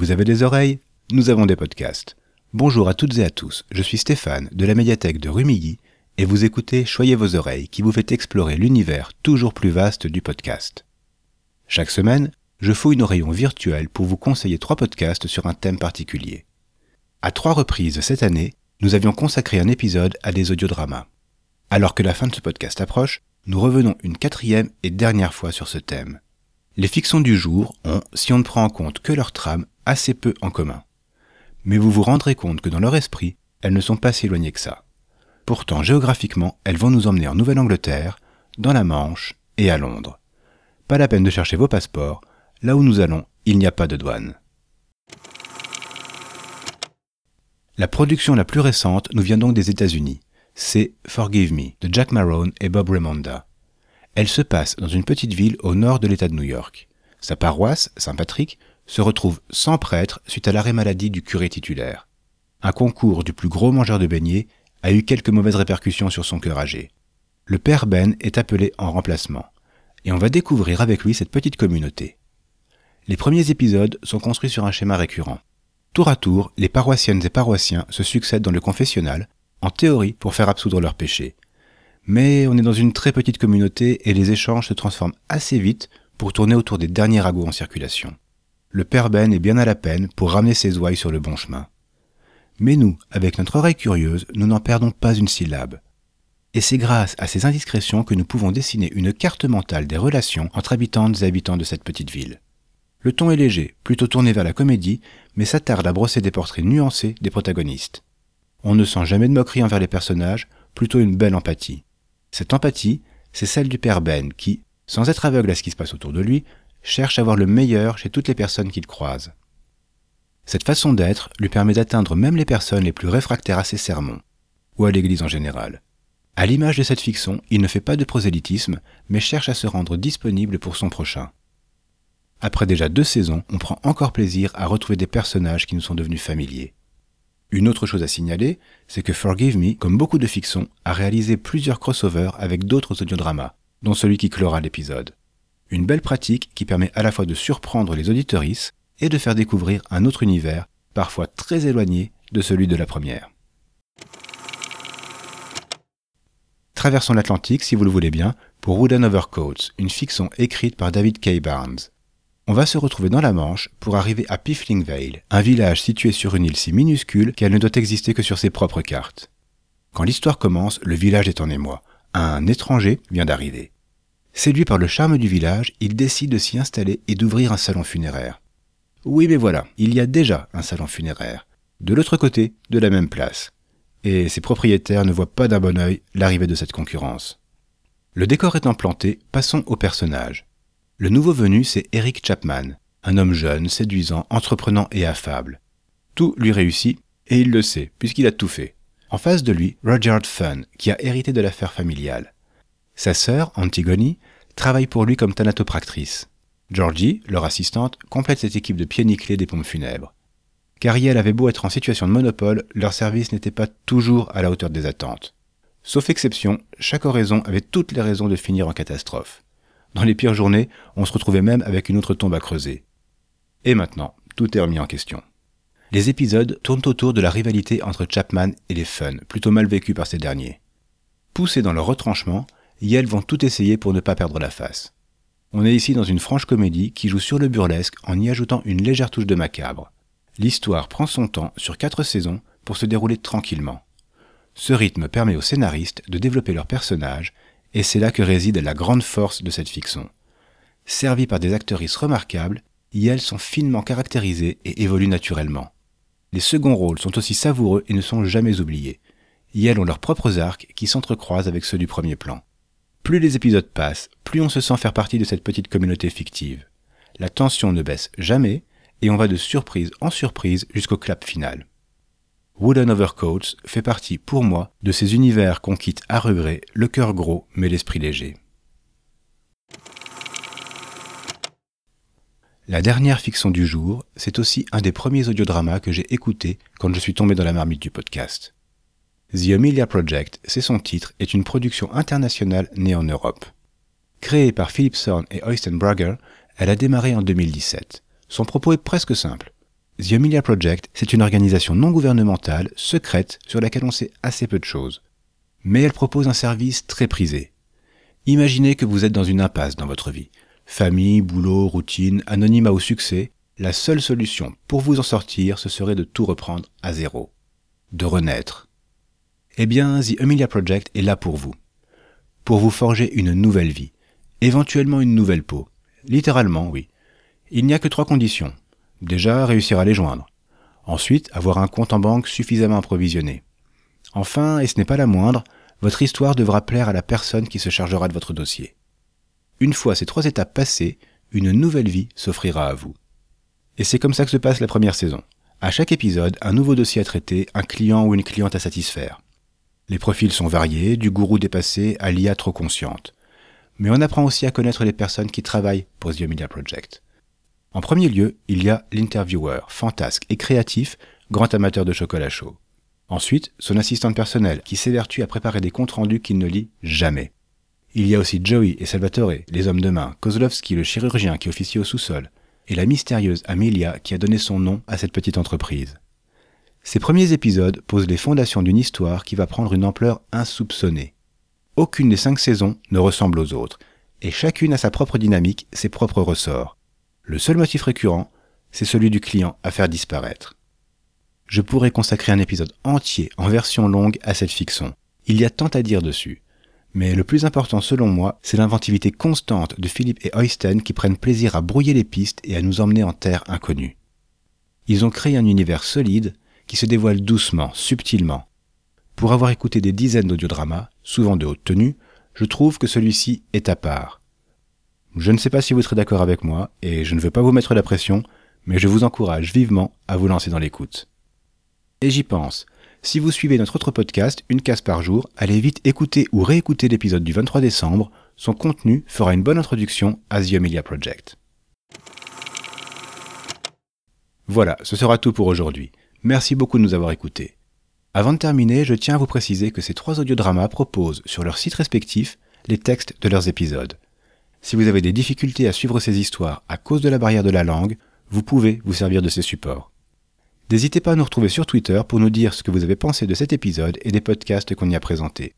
Vous avez des oreilles? Nous avons des podcasts. Bonjour à toutes et à tous, je suis Stéphane de la médiathèque de Rumilly et vous écoutez Choyez vos oreilles qui vous fait explorer l'univers toujours plus vaste du podcast. Chaque semaine, je fouille nos rayons virtuels pour vous conseiller trois podcasts sur un thème particulier. À trois reprises cette année, nous avions consacré un épisode à des audiodramas. Alors que la fin de ce podcast approche, nous revenons une quatrième et dernière fois sur ce thème. Les fictions du jour ont, si on ne prend en compte que leur trame, assez peu en commun mais vous vous rendrez compte que dans leur esprit, elles ne sont pas si éloignées que ça. Pourtant, géographiquement, elles vont nous emmener en Nouvelle-Angleterre, dans la Manche et à Londres. Pas la peine de chercher vos passeports, là où nous allons, il n'y a pas de douane. La production la plus récente nous vient donc des États-Unis. C'est Forgive Me de Jack Marone et Bob Raymonda. Elle se passe dans une petite ville au nord de l'État de New York. Sa paroisse, Saint-Patrick, se retrouve sans prêtre suite à l'arrêt maladie du curé titulaire. Un concours du plus gros mangeur de beignets a eu quelques mauvaises répercussions sur son cœur âgé. Le père Ben est appelé en remplacement, et on va découvrir avec lui cette petite communauté. Les premiers épisodes sont construits sur un schéma récurrent. Tour à tour, les paroissiennes et paroissiens se succèdent dans le confessionnal, en théorie pour faire absoudre leurs péchés. Mais on est dans une très petite communauté et les échanges se transforment assez vite pour tourner autour des derniers ragots en circulation le père Ben est bien à la peine pour ramener ses ouailles sur le bon chemin. Mais nous, avec notre oreille curieuse, nous n'en perdons pas une syllabe. Et c'est grâce à ces indiscrétions que nous pouvons dessiner une carte mentale des relations entre habitantes et habitants de cette petite ville. Le ton est léger, plutôt tourné vers la comédie, mais s'attarde à brosser des portraits nuancés des protagonistes. On ne sent jamais de moquerie envers les personnages, plutôt une belle empathie. Cette empathie, c'est celle du père Ben qui, sans être aveugle à ce qui se passe autour de lui, cherche à voir le meilleur chez toutes les personnes qu'il croise. Cette façon d'être lui permet d'atteindre même les personnes les plus réfractaires à ses sermons, ou à l'Église en général. À l'image de cette fiction, il ne fait pas de prosélytisme, mais cherche à se rendre disponible pour son prochain. Après déjà deux saisons, on prend encore plaisir à retrouver des personnages qui nous sont devenus familiers. Une autre chose à signaler, c'est que Forgive Me, comme beaucoup de fictions, a réalisé plusieurs crossovers avec d'autres audiodramas, dont celui qui clora l'épisode. Une belle pratique qui permet à la fois de surprendre les auditorices et de faire découvrir un autre univers, parfois très éloigné de celui de la première. Traversons l'Atlantique, si vous le voulez bien, pour Wooden Overcoats, une fiction écrite par David K. Barnes. On va se retrouver dans la Manche pour arriver à Piffling Vale, un village situé sur une île si minuscule qu'elle ne doit exister que sur ses propres cartes. Quand l'histoire commence, le village est en émoi. Un étranger vient d'arriver. Séduit par le charme du village, il décide de s'y installer et d'ouvrir un salon funéraire. Oui, mais voilà, il y a déjà un salon funéraire, de l'autre côté de la même place. Et ses propriétaires ne voient pas d'un bon œil l'arrivée de cette concurrence. Le décor étant planté, passons au personnage. Le nouveau venu, c'est Eric Chapman, un homme jeune, séduisant, entreprenant et affable. Tout lui réussit, et il le sait, puisqu'il a tout fait. En face de lui, Rudyard Funn, qui a hérité de l'affaire familiale. Sa sœur, Antigone, travaille pour lui comme thanatopractrice. Georgie, leur assistante, complète cette équipe de pieds nickelés des pompes funèbres. Cariel avait beau être en situation de monopole, leur service n'était pas toujours à la hauteur des attentes. Sauf exception, chaque oraison avait toutes les raisons de finir en catastrophe. Dans les pires journées, on se retrouvait même avec une autre tombe à creuser. Et maintenant, tout est remis en question. Les épisodes tournent autour de la rivalité entre Chapman et les Fun, plutôt mal vécus par ces derniers. Poussés dans leur retranchement, et vont tout essayer pour ne pas perdre la face. On est ici dans une franche comédie qui joue sur le burlesque en y ajoutant une légère touche de macabre. L'histoire prend son temps sur quatre saisons pour se dérouler tranquillement. Ce rythme permet aux scénaristes de développer leurs personnages, et c'est là que réside la grande force de cette fiction. Servies par des actrices remarquables, elles sont finement caractérisées et évoluent naturellement. Les seconds rôles sont aussi savoureux et ne sont jamais oubliés. elles ont leurs propres arcs qui s'entrecroisent avec ceux du premier plan. Plus les épisodes passent, plus on se sent faire partie de cette petite communauté fictive. La tension ne baisse jamais, et on va de surprise en surprise jusqu'au clap final. Wooden Overcoats fait partie, pour moi, de ces univers qu'on quitte à regret, le cœur gros mais l'esprit léger. La dernière fiction du jour, c'est aussi un des premiers audiodramas que j'ai écouté quand je suis tombé dans la marmite du podcast. The Amelia Project, c'est son titre, est une production internationale née en Europe. Créée par Philip Thorne et Oysten Brugger, elle a démarré en 2017. Son propos est presque simple. The Amelia Project, c'est une organisation non gouvernementale, secrète, sur laquelle on sait assez peu de choses. Mais elle propose un service très prisé. Imaginez que vous êtes dans une impasse dans votre vie. Famille, boulot, routine, anonymat au succès, la seule solution pour vous en sortir, ce serait de tout reprendre à zéro. De renaître. Eh bien, The Amelia Project est là pour vous. Pour vous forger une nouvelle vie. Éventuellement une nouvelle peau. Littéralement, oui. Il n'y a que trois conditions. Déjà, réussir à les joindre. Ensuite, avoir un compte en banque suffisamment approvisionné. Enfin, et ce n'est pas la moindre, votre histoire devra plaire à la personne qui se chargera de votre dossier. Une fois ces trois étapes passées, une nouvelle vie s'offrira à vous. Et c'est comme ça que se passe la première saison. À chaque épisode, un nouveau dossier à traiter, un client ou une cliente à satisfaire. Les profils sont variés, du gourou dépassé à l'IA trop consciente. Mais on apprend aussi à connaître les personnes qui travaillent pour The Media Project. En premier lieu, il y a l'interviewer, fantasque et créatif, grand amateur de chocolat chaud. Ensuite, son assistante personnelle, qui s'évertue à préparer des comptes rendus qu'il ne lit jamais. Il y a aussi Joey et Salvatore, les hommes de main, Kozlovski, le chirurgien qui officie au sous-sol, et la mystérieuse Amelia qui a donné son nom à cette petite entreprise. Ces premiers épisodes posent les fondations d'une histoire qui va prendre une ampleur insoupçonnée. Aucune des cinq saisons ne ressemble aux autres, et chacune a sa propre dynamique, ses propres ressorts. Le seul motif récurrent, c'est celui du client à faire disparaître. Je pourrais consacrer un épisode entier en version longue à cette fiction. Il y a tant à dire dessus. Mais le plus important selon moi, c'est l'inventivité constante de Philippe et Oysten qui prennent plaisir à brouiller les pistes et à nous emmener en terre inconnue. Ils ont créé un univers solide qui se dévoile doucement, subtilement. Pour avoir écouté des dizaines d'audiodramas, souvent de haute tenue, je trouve que celui-ci est à part. Je ne sais pas si vous serez d'accord avec moi, et je ne veux pas vous mettre la pression, mais je vous encourage vivement à vous lancer dans l'écoute. Et j'y pense. Si vous suivez notre autre podcast, Une case par jour, allez vite écouter ou réécouter l'épisode du 23 décembre. Son contenu fera une bonne introduction à The Amelia Project. Voilà, ce sera tout pour aujourd'hui. Merci beaucoup de nous avoir écoutés. Avant de terminer, je tiens à vous préciser que ces trois audiodramas proposent sur leurs sites respectifs les textes de leurs épisodes. Si vous avez des difficultés à suivre ces histoires à cause de la barrière de la langue, vous pouvez vous servir de ces supports. N'hésitez pas à nous retrouver sur Twitter pour nous dire ce que vous avez pensé de cet épisode et des podcasts qu'on y a présentés.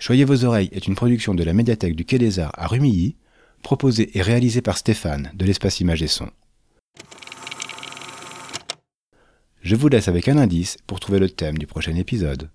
Choyez vos oreilles est une production de la médiathèque du Quai des Arts à Rumilly, proposée et réalisée par Stéphane de l'espace Image et Son. Je vous laisse avec un indice pour trouver le thème du prochain épisode.